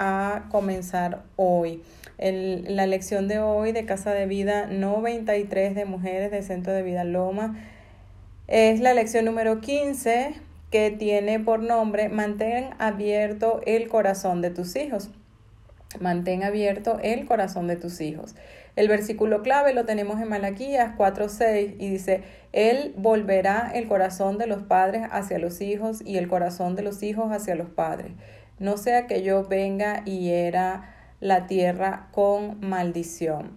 a comenzar hoy. la lección de hoy de Casa de Vida 93 de Mujeres del Centro de Vida Loma es la lección número 15 que tiene por nombre Mantén abierto el corazón de tus hijos. Mantén abierto el corazón de tus hijos. El versículo clave lo tenemos en Malaquías 4:6 y dice, Él volverá el corazón de los padres hacia los hijos y el corazón de los hijos hacia los padres. No sea que yo venga y hiera la tierra con maldición.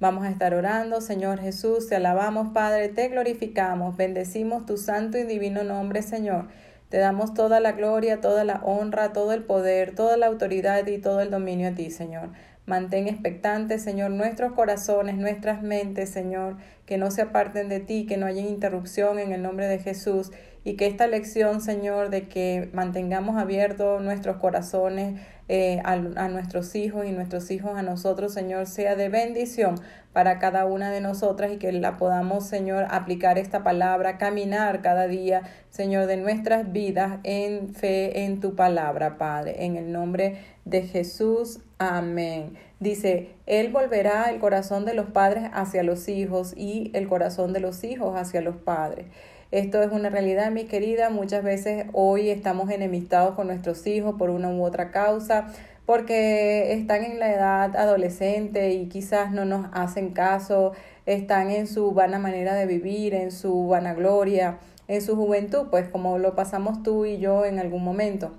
Vamos a estar orando, Señor Jesús, te alabamos, Padre, te glorificamos, bendecimos tu santo y divino nombre, Señor. Te damos toda la gloria, toda la honra, todo el poder, toda la autoridad y todo el dominio a ti, Señor. Mantén expectantes, Señor, nuestros corazones, nuestras mentes, Señor, que no se aparten de ti, que no haya interrupción en el nombre de Jesús y que esta lección, Señor, de que mantengamos abiertos nuestros corazones eh, a, a, nuestros hijos y nuestros hijos a nosotros, Señor, sea de bendición para cada una de nosotras y que la podamos, Señor, aplicar esta palabra, caminar cada día, Señor, de nuestras vidas en fe en tu palabra, Padre, en el nombre de Jesús. Amén. Dice, Él volverá el corazón de los padres hacia los hijos y el corazón de los hijos hacia los padres. Esto es una realidad, mi querida. Muchas veces hoy estamos enemistados con nuestros hijos por una u otra causa, porque están en la edad adolescente y quizás no nos hacen caso, están en su vana manera de vivir, en su vanagloria, en su juventud, pues como lo pasamos tú y yo en algún momento.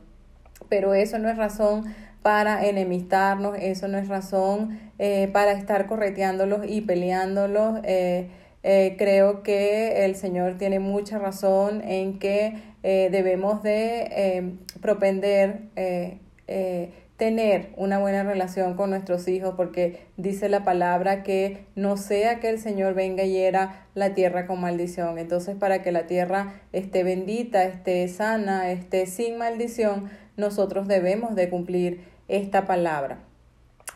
Pero eso no es razón para enemistarnos, eso no es razón eh, para estar correteándolos y peleándolos. Eh, eh, creo que el Señor tiene mucha razón en que eh, debemos de eh, propender tener una buena relación con nuestros hijos porque dice la palabra que no sea que el Señor venga y hiera la tierra con maldición. Entonces para que la tierra esté bendita, esté sana, esté sin maldición, nosotros debemos de cumplir esta palabra.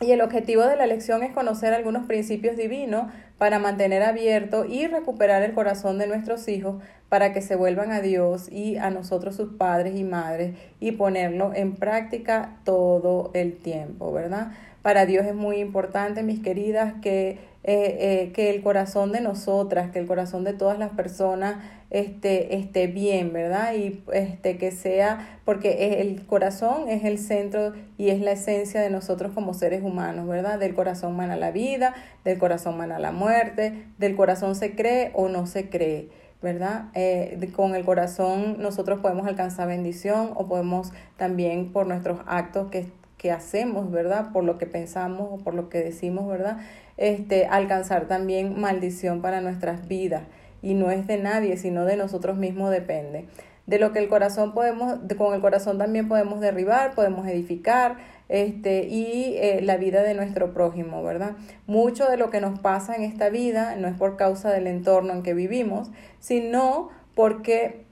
Y el objetivo de la lección es conocer algunos principios divinos para mantener abierto y recuperar el corazón de nuestros hijos para que se vuelvan a Dios y a nosotros sus padres y madres y ponerlo en práctica todo el tiempo, ¿verdad? Para Dios es muy importante, mis queridas, que, eh, eh, que el corazón de nosotras, que el corazón de todas las personas este, esté bien, ¿verdad? Y este, que sea, porque el corazón es el centro y es la esencia de nosotros como seres humanos, ¿verdad? Del corazón mana la vida, del corazón mana la muerte, del corazón se cree o no se cree. ¿verdad? Eh, con el corazón nosotros podemos alcanzar bendición o podemos también por nuestros actos que, que hacemos, ¿verdad? Por lo que pensamos o por lo que decimos, ¿verdad? Este, alcanzar también maldición para nuestras vidas y no es de nadie, sino de nosotros mismos depende. De lo que el corazón podemos, con el corazón también podemos derribar, podemos edificar, este, y eh, la vida de nuestro prójimo, ¿verdad? Mucho de lo que nos pasa en esta vida no es por causa del entorno en que vivimos, sino porque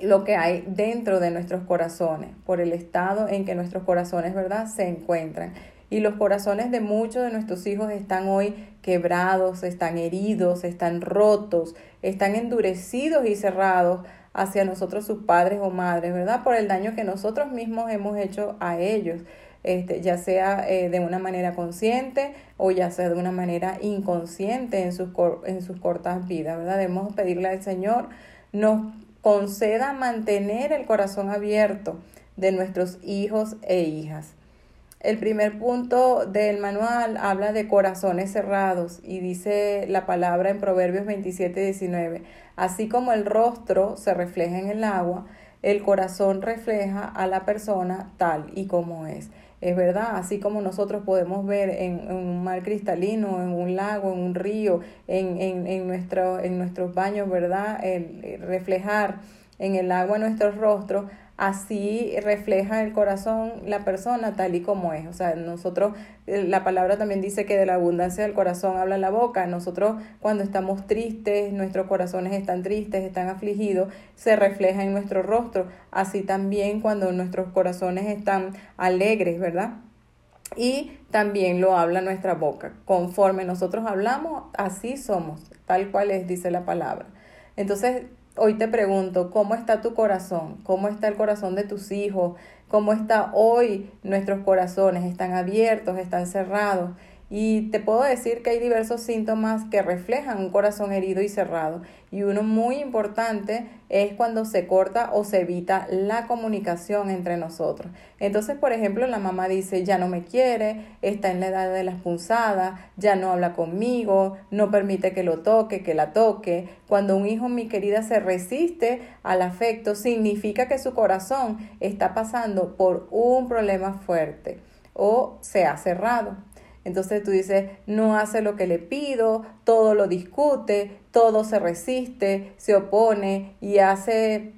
lo que hay dentro de nuestros corazones, por el estado en que nuestros corazones, ¿verdad?, se encuentran. Y los corazones de muchos de nuestros hijos están hoy quebrados, están heridos, están rotos, están endurecidos y cerrados hacia nosotros sus padres o madres, ¿verdad? Por el daño que nosotros mismos hemos hecho a ellos. Este, ya sea eh, de una manera consciente o ya sea de una manera inconsciente en sus, en sus cortas vidas, ¿verdad? Debemos pedirle al Señor nos conceda mantener el corazón abierto de nuestros hijos e hijas. El primer punto del manual habla de corazones cerrados y dice la palabra en Proverbios 27, 19. Así como el rostro se refleja en el agua, el corazón refleja a la persona tal y como es. Es verdad, así como nosotros podemos ver en, un mar cristalino, en un lago, en un río, en, en, en, nuestro, en nuestros baños, ¿verdad? El, reflejar en el agua nuestro rostro, así refleja el corazón la persona tal y como es. O sea, nosotros, eh, la palabra también dice que de la abundancia del corazón habla la boca. Nosotros cuando estamos tristes, nuestros corazones están tristes, están afligidos, se refleja en nuestro rostro. Así también cuando nuestros corazones están alegres, ¿verdad? Y también lo habla nuestra boca. Conforme nosotros hablamos, así somos, tal cual es, dice la palabra. Entonces, hoy te pregunto, ¿cómo está tu corazón? ¿Cómo está el corazón de tus hijos? ¿Cómo está hoy nuestros corazones? ¿Están abiertos? ¿Están cerrados? Y te puedo decir que hay diversos síntomas que reflejan un corazón herido y cerrado. Y uno muy importante es cuando se corta o se evita la comunicación entre nosotros. Entonces, por ejemplo, la mamá dice, ya no me quiere, está en la edad de las punzadas, ya no habla conmigo, no permite que lo toque, que la toque. Cuando un hijo, mi querida, se resiste al afecto, significa que su corazón está pasando por un problema fuerte o se ha cerrado. Entonces tú dices, no hace lo que le pido, todo lo discute, todo se resiste, se opone y hace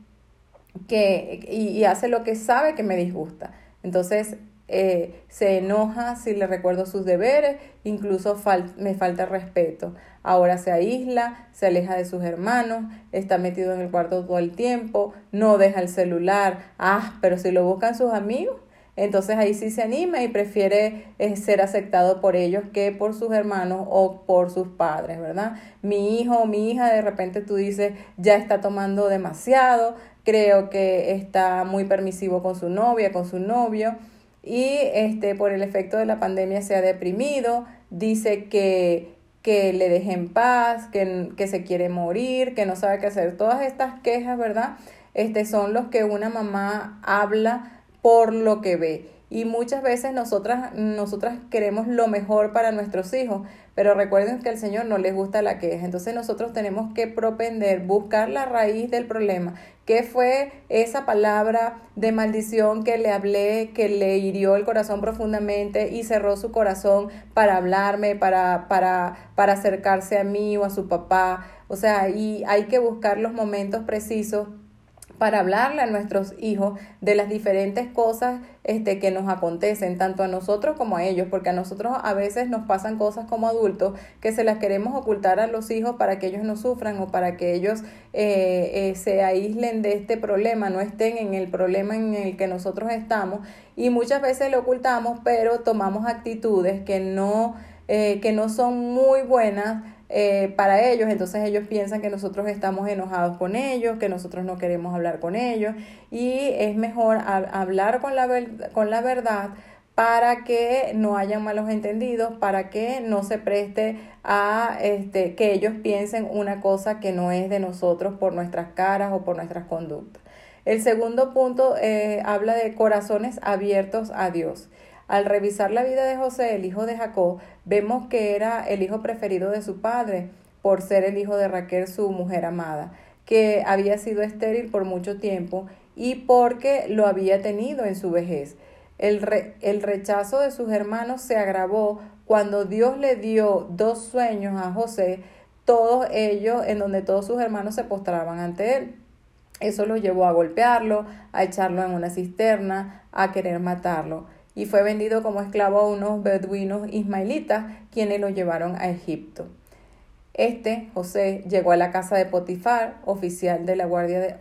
que y, hace lo que sabe que me disgusta. Entonces eh, se enoja si le recuerdo sus deberes, incluso me falta respeto. Ahora se aísla, se aleja de sus hermanos, está metido en el cuarto todo el tiempo, no deja el celular. Ah, pero si lo buscan sus amigos, entonces ahí sí se anima y prefiere eh, ser aceptado por ellos que por sus hermanos o por sus padres, ¿verdad? Mi hijo o mi hija, de repente tú dices, ya está tomando demasiado, creo que está muy permisivo con su novia, con su novio, y este, por el efecto de la pandemia se ha deprimido, dice que que le deje en paz, que, que se quiere morir, que no sabe qué hacer. Todas estas quejas, ¿verdad? Este, son los que una mamá habla por lo que ve. Y muchas veces nosotras, nosotras queremos lo mejor para nuestros hijos, pero recuerden que al Señor no les gusta la queja. Entonces nosotros tenemos que propender, buscar la raíz del problema. ¿Qué fue esa palabra de maldición que le hablé, que le hirió el corazón profundamente y cerró su corazón para hablarme, para, para, para acercarse a mí o a su papá? O sea, y hay que buscar los momentos precisos para hablarle a nuestros hijos de las diferentes cosas este, que nos acontecen, tanto a nosotros como a ellos, porque a nosotros a veces nos pasan cosas como adultos que se las queremos ocultar a los hijos para que ellos no sufran o para que ellos eh, eh, se aíslen de este problema, no estén en el problema en el que nosotros estamos y muchas veces lo ocultamos, pero tomamos actitudes que no, eh, que no son muy buenas eh, para ellos, entonces ellos piensan que nosotros estamos enojados con ellos, que nosotros no queremos hablar con ellos y es mejor hablar con la, con la verdad para que no haya malos entendidos, para que no se preste a este, que ellos piensen una cosa que no es de nosotros por nuestras caras o por nuestras conductas. El segundo punto eh, habla de corazones abiertos a Dios. Al revisar la vida de José, el hijo de Jacob, vemos que era el hijo preferido de su padre, por ser el hijo de Raquel, su mujer amada, que había sido estéril por mucho tiempo y porque lo había tenido en su vejez. El, el rechazo de sus hermanos se agravó cuando Dios le dio dos sueños a José, todos ellos en donde todos sus hermanos se postraban ante él. Eso lo llevó a golpearlo, a echarlo en una cisterna, a querer matarlo y fue vendido como esclavo a unos beduinos ismaelitas quienes lo llevaron a Egipto. Este, José, llegó a la casa de Potifar, oficial de la guardia de,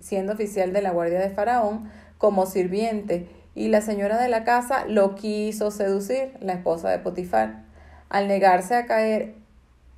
siendo oficial de la guardia de Faraón, como sirviente, y la señora de la casa lo quiso seducir, la esposa de Potifar. Al negarse a caer,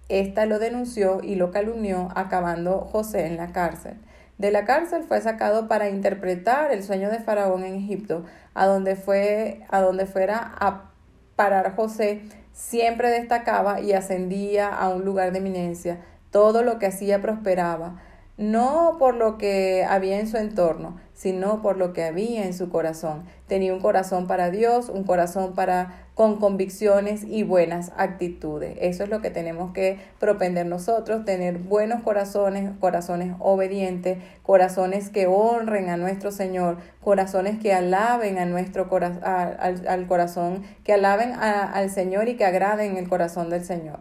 ésta lo denunció y lo calumnió, acabando José en la cárcel. De la cárcel fue sacado para interpretar el sueño de Faraón en Egipto, a donde, fue, a donde fuera a parar José, siempre destacaba y ascendía a un lugar de eminencia. Todo lo que hacía prosperaba no por lo que había en su entorno, sino por lo que había en su corazón. Tenía un corazón para Dios, un corazón para con convicciones y buenas actitudes. Eso es lo que tenemos que propender nosotros, tener buenos corazones, corazones obedientes, corazones que honren a nuestro Señor, corazones que alaben a nuestro corazón, al, corazón, que alaben al Señor y que agraden el corazón del Señor.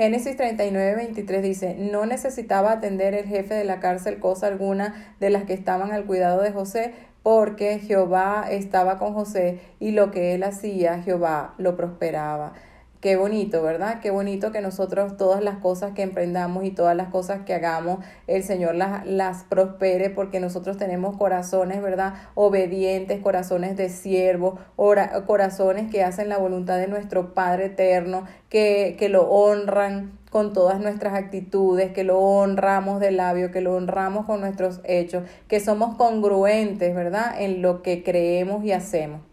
Génesis 39, 23 dice, no necesitaba atender el jefe de la cárcel cosa alguna de las que estaban al cuidado de José, porque Jehová estaba con José y lo que él hacía, Jehová lo prosperaba. Qué bonito, ¿verdad? Qué bonito que nosotros todas las cosas que emprendamos y todas las cosas que hagamos, el Señor las, las prospere porque nosotros tenemos corazones, ¿verdad? Obedientes, corazones de siervo, corazones que hacen la voluntad de nuestro Padre eterno, que, que lo honran con todas nuestras actitudes, que lo honramos de labio, que lo honramos con nuestros hechos, que somos congruentes, ¿verdad? En lo que creemos y hacemos.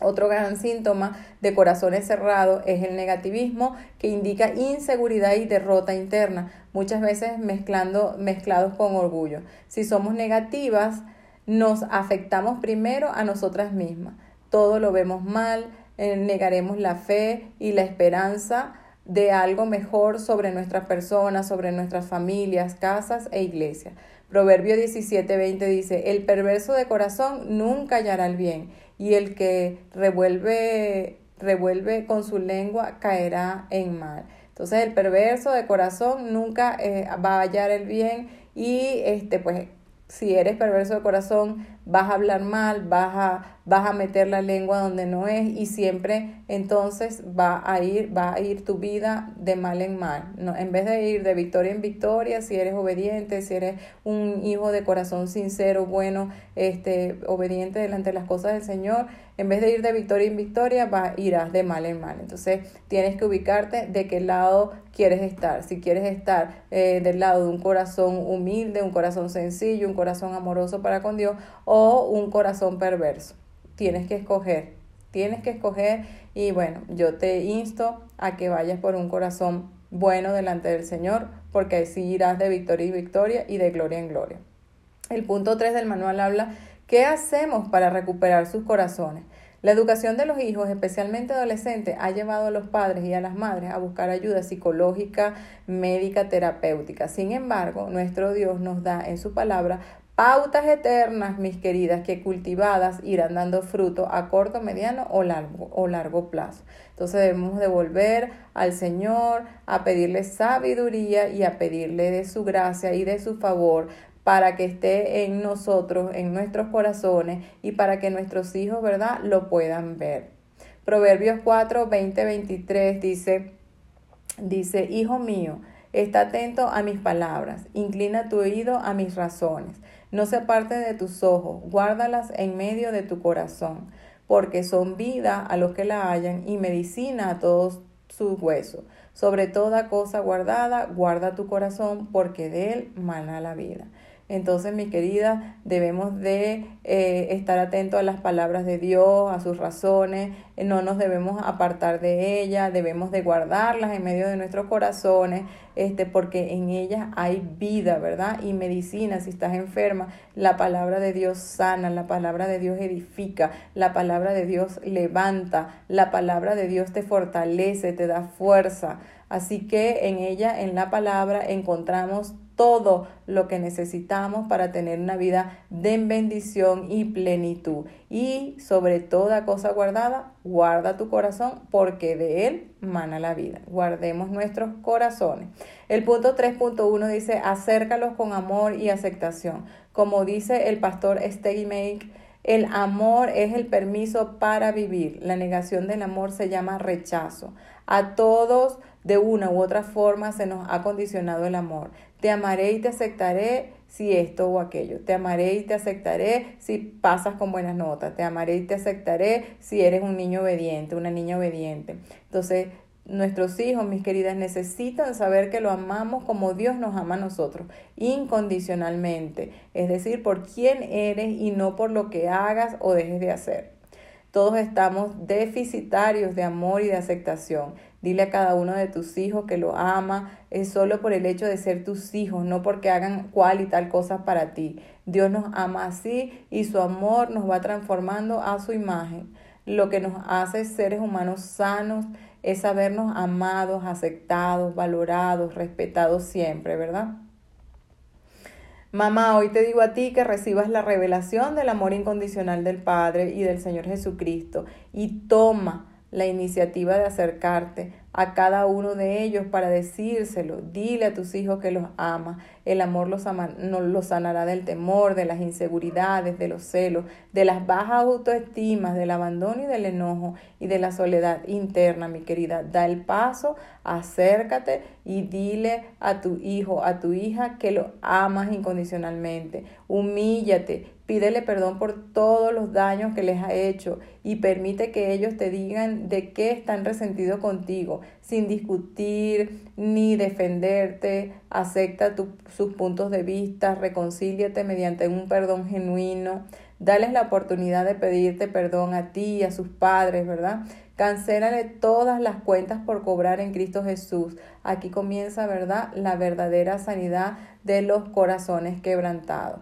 Otro gran síntoma de corazones cerrados es el negativismo que indica inseguridad y derrota interna, muchas veces mezclando, mezclados con orgullo. Si somos negativas, nos afectamos primero a nosotras mismas. Todo lo vemos mal, eh, negaremos la fe y la esperanza de algo mejor sobre nuestras personas, sobre nuestras familias, casas e iglesias. Proverbio 17:20 dice, el perverso de corazón nunca hallará el bien y el que revuelve, revuelve con su lengua caerá en mal. Entonces el perverso de corazón nunca eh, va a hallar el bien y este pues si eres perverso de corazón, vas a hablar mal, vas a, vas a meter la lengua donde no es y siempre entonces va a ir, va a ir tu vida de mal en mal. No, en vez de ir de victoria en victoria, si eres obediente, si eres un hijo de corazón sincero, bueno, este, obediente delante de las cosas del Señor, en vez de ir de victoria en victoria, va, irás de mal en mal. Entonces tienes que ubicarte de qué lado quieres estar. Si quieres estar eh, del lado de un corazón humilde, un corazón sencillo, un corazón amoroso para con Dios o un corazón perverso. Tienes que escoger, tienes que escoger y bueno, yo te insto a que vayas por un corazón bueno delante del Señor, porque así irás de victoria y victoria y de gloria en gloria. El punto 3 del manual habla, ¿qué hacemos para recuperar sus corazones? La educación de los hijos, especialmente adolescentes, ha llevado a los padres y a las madres a buscar ayuda psicológica, médica, terapéutica. Sin embargo, nuestro Dios nos da en su palabra pautas eternas, mis queridas, que cultivadas irán dando fruto a corto, mediano o largo, o largo plazo. Entonces debemos devolver al Señor a pedirle sabiduría y a pedirle de su gracia y de su favor para que esté en nosotros, en nuestros corazones y para que nuestros hijos, ¿verdad?, lo puedan ver. Proverbios 4, 20, 23 dice, dice, Hijo mío, está atento a mis palabras, inclina tu oído a mis razones, no se aparte de tus ojos, guárdalas en medio de tu corazón, porque son vida a los que la hallan y medicina a todos sus huesos. Sobre toda cosa guardada, guarda tu corazón, porque de él mana la vida. Entonces, mi querida, debemos de eh, estar atentos a las palabras de Dios, a sus razones, no nos debemos apartar de ellas, debemos de guardarlas en medio de nuestros corazones, este, porque en ellas hay vida, ¿verdad? Y medicina, si estás enferma, la palabra de Dios sana, la palabra de Dios edifica, la palabra de Dios levanta, la palabra de Dios te fortalece, te da fuerza. Así que en ella, en la palabra, encontramos todo lo que necesitamos para tener una vida de bendición y plenitud. Y sobre toda cosa guardada, guarda tu corazón porque de él mana la vida. Guardemos nuestros corazones. El punto 3.1 dice, acércalos con amor y aceptación. Como dice el pastor Steggy Make, el amor es el permiso para vivir. La negación del amor se llama rechazo. A todos de una u otra forma se nos ha condicionado el amor. Te amaré y te aceptaré si esto o aquello. Te amaré y te aceptaré si pasas con buenas notas. Te amaré y te aceptaré si eres un niño obediente, una niña obediente. Entonces, nuestros hijos, mis queridas, necesitan saber que lo amamos como Dios nos ama a nosotros, incondicionalmente. Es decir, por quién eres y no por lo que hagas o dejes de hacer. Todos estamos deficitarios de amor y de aceptación. Dile a cada uno de tus hijos que lo ama, es solo por el hecho de ser tus hijos, no porque hagan cual y tal cosa para ti. Dios nos ama así y su amor nos va transformando a su imagen. Lo que nos hace seres humanos sanos es sabernos amados, aceptados, valorados, respetados siempre, ¿verdad? Mamá, hoy te digo a ti que recibas la revelación del amor incondicional del Padre y del Señor Jesucristo y toma la iniciativa de acercarte a cada uno de ellos para decírselo. Dile a tus hijos que los ama. El amor los, los sanará del temor, de las inseguridades, de los celos, de las bajas autoestimas, del abandono y del enojo y de la soledad interna, mi querida. Da el paso, acércate y dile a tu hijo, a tu hija que lo amas incondicionalmente. Humíllate, Pídele perdón por todos los daños que les ha hecho y permite que ellos te digan de qué están resentidos contigo, sin discutir ni defenderte. Acepta sus puntos de vista, reconcíliate mediante un perdón genuino. Dales la oportunidad de pedirte perdón a ti a sus padres, ¿verdad? Cancélale todas las cuentas por cobrar en Cristo Jesús. Aquí comienza, ¿verdad? La verdadera sanidad de los corazones quebrantados.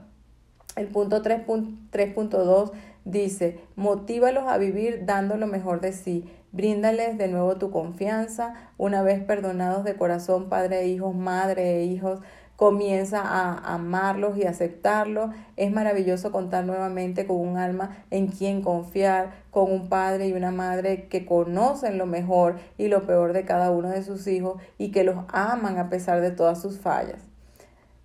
El punto 3.2 dice, motívalos a vivir dando lo mejor de sí. Bríndales de nuevo tu confianza. Una vez perdonados de corazón, padre e hijos, madre e hijos, comienza a amarlos y aceptarlos. Es maravilloso contar nuevamente con un alma en quien confiar, con un padre y una madre que conocen lo mejor y lo peor de cada uno de sus hijos y que los aman a pesar de todas sus fallas.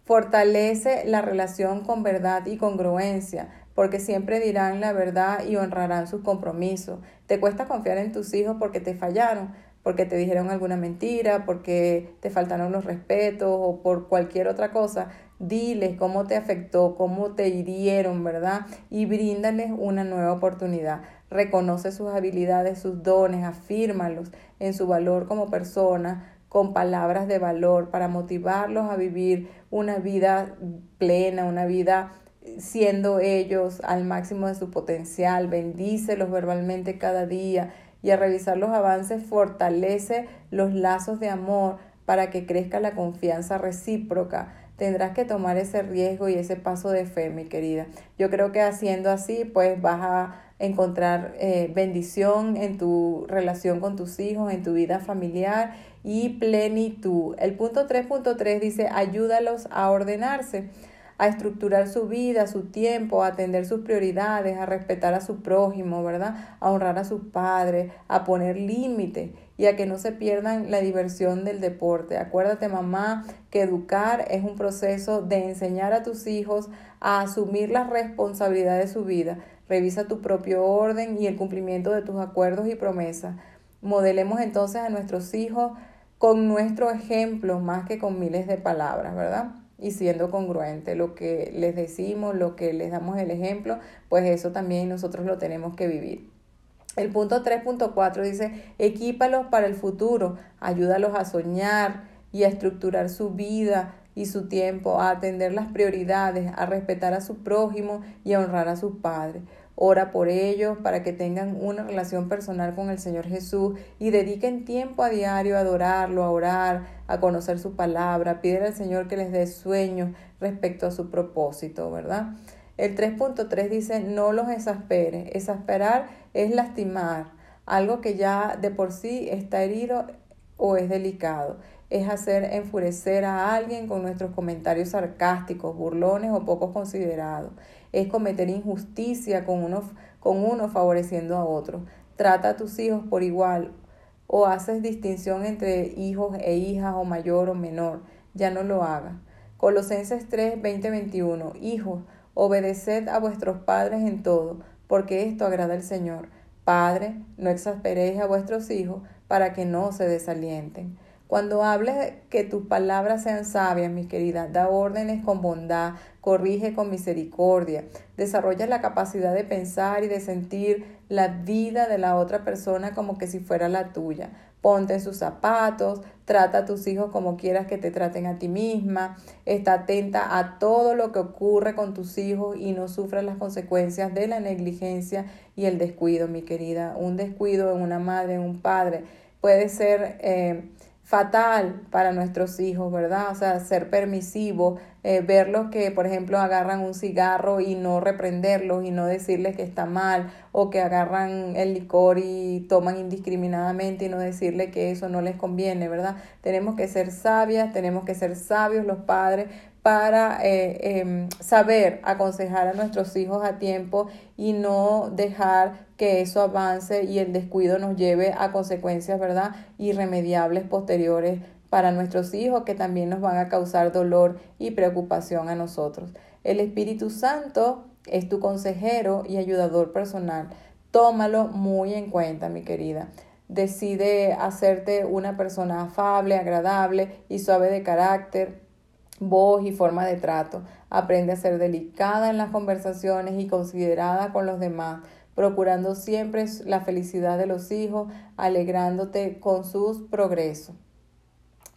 Fortalece la relación con verdad y congruencia, porque siempre dirán la verdad y honrarán sus compromisos. Te cuesta confiar en tus hijos porque te fallaron, porque te dijeron alguna mentira, porque te faltaron los respetos o por cualquier otra cosa. Diles cómo te afectó, cómo te hirieron, ¿verdad? Y bríndales una nueva oportunidad. Reconoce sus habilidades, sus dones, afírmalos en su valor como persona, con palabras de valor para motivarlos a vivir una vida plena, una vida siendo ellos al máximo de su potencial. Bendícelos verbalmente cada día y a revisar los avances fortalece los lazos de amor para que crezca la confianza recíproca. Tendrás que tomar ese riesgo y ese paso de fe, mi querida. Yo creo que haciendo así, pues vas a encontrar eh, bendición en tu relación con tus hijos, en tu vida familiar y plenitud. El punto 3.3 dice, ayúdalos a ordenarse, a estructurar su vida, su tiempo, a atender sus prioridades, a respetar a su prójimo, ¿verdad? A honrar a sus padres, a poner límites y a que no se pierdan la diversión del deporte. Acuérdate, mamá, que educar es un proceso de enseñar a tus hijos a asumir la responsabilidad de su vida. Revisa tu propio orden y el cumplimiento de tus acuerdos y promesas. Modelemos entonces a nuestros hijos con nuestro ejemplo más que con miles de palabras, ¿verdad? Y siendo congruente lo que les decimos, lo que les damos el ejemplo, pues eso también nosotros lo tenemos que vivir. El punto 3.4 dice, equípalos para el futuro, ayúdalos a soñar y a estructurar su vida y su tiempo, a atender las prioridades, a respetar a su prójimo y a honrar a sus padres. Ora por ellos para que tengan una relación personal con el Señor Jesús y dediquen tiempo a diario a adorarlo, a orar, a conocer su palabra. Pídele al Señor que les dé sueños respecto a su propósito, ¿verdad? El 3.3 dice, no los exaspere. Exasperar es lastimar, algo que ya de por sí está herido o es delicado. Es hacer enfurecer a alguien con nuestros comentarios sarcásticos, burlones o poco considerados es cometer injusticia con uno, con uno favoreciendo a otro. Trata a tus hijos por igual o haces distinción entre hijos e hijas o mayor o menor. Ya no lo hagas. Colosenses 3, 20, 21. Hijos, obedeced a vuestros padres en todo, porque esto agrada al Señor. Padre, no exasperéis a vuestros hijos para que no se desalienten. Cuando hables que tus palabras sean sabias, mi querida, da órdenes con bondad, corrige con misericordia, desarrolla la capacidad de pensar y de sentir la vida de la otra persona como que si fuera la tuya. Ponte en sus zapatos, trata a tus hijos como quieras que te traten a ti misma, está atenta a todo lo que ocurre con tus hijos y no sufras las consecuencias de la negligencia y el descuido, mi querida. Un descuido en una madre, en un padre, puede ser... Eh, fatal para nuestros hijos, ¿verdad? O sea, ser permisivo, eh, verlos que, por ejemplo, agarran un cigarro y no reprenderlos y no decirles que está mal, o que agarran el licor y toman indiscriminadamente y no decirles que eso no les conviene, ¿verdad? Tenemos que ser sabias, tenemos que ser sabios los padres para eh, em, saber aconsejar a nuestros hijos a tiempo y no dejar que eso avance y el descuido nos lleve a consecuencias, ¿verdad? Irremediables posteriores para nuestros hijos que también nos van a causar dolor y preocupación a nosotros. El Espíritu Santo es tu consejero y ayudador personal. Tómalo muy en cuenta, mi querida. Decide hacerte una persona afable, agradable y suave de carácter, voz y forma de trato. Aprende a ser delicada en las conversaciones y considerada con los demás, procurando siempre la felicidad de los hijos, alegrándote con sus progresos.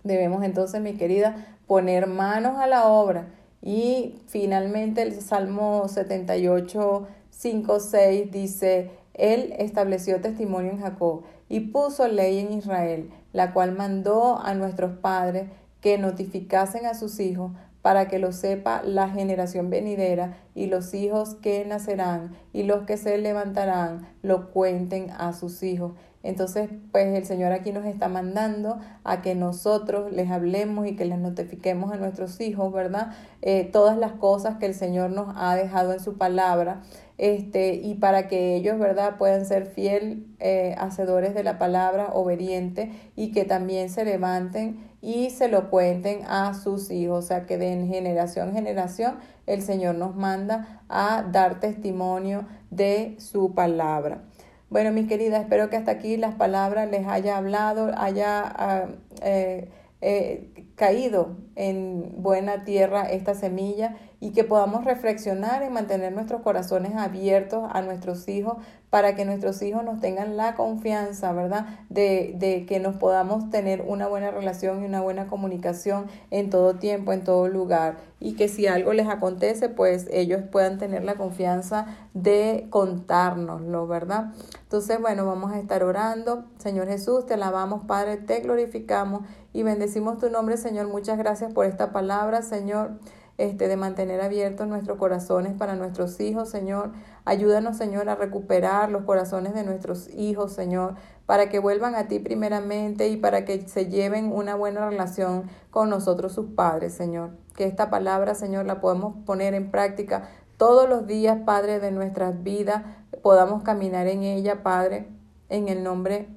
Debemos entonces, mi querida, poner manos a la obra. Y finalmente el Salmo 78, 5, 6 dice, Él estableció testimonio en Jacob y puso ley en Israel, la cual mandó a nuestros padres que notificasen a sus hijos para que lo sepa la generación venidera y los hijos que nacerán y los que se levantarán lo cuenten a sus hijos. Entonces, pues el Señor aquí nos está mandando a que nosotros les hablemos y que les notifiquemos a nuestros hijos, ¿verdad? Eh, todas las cosas que el Señor nos ha dejado en su palabra, este, y para que ellos, ¿verdad?, puedan ser fiel eh, hacedores de la palabra, obediente, y que también se levanten y se lo cuenten a sus hijos, o sea, que de generación en generación el Señor nos manda a dar testimonio de su palabra. Bueno, mis queridas, espero que hasta aquí las palabras les haya hablado, haya ah, eh, eh, caído en buena tierra esta semilla y que podamos reflexionar y mantener nuestros corazones abiertos a nuestros hijos para que nuestros hijos nos tengan la confianza, ¿verdad? De, de que nos podamos tener una buena relación y una buena comunicación en todo tiempo, en todo lugar. Y que si algo les acontece, pues ellos puedan tener la confianza de contárnoslo, ¿verdad? Entonces, bueno, vamos a estar orando. Señor Jesús, te alabamos, Padre, te glorificamos y bendecimos tu nombre, Señor. Muchas gracias por esta palabra, Señor este, de mantener abiertos nuestros corazones para nuestros hijos, Señor. Ayúdanos, Señor, a recuperar los corazones de nuestros hijos, Señor, para que vuelvan a ti primeramente y para que se lleven una buena relación con nosotros, sus padres, Señor. Que esta palabra, Señor, la podemos poner en práctica todos los días, Padre, de nuestras vidas, podamos caminar en ella, Padre, en el nombre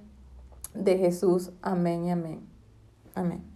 de Jesús. Amén y amén. Amén.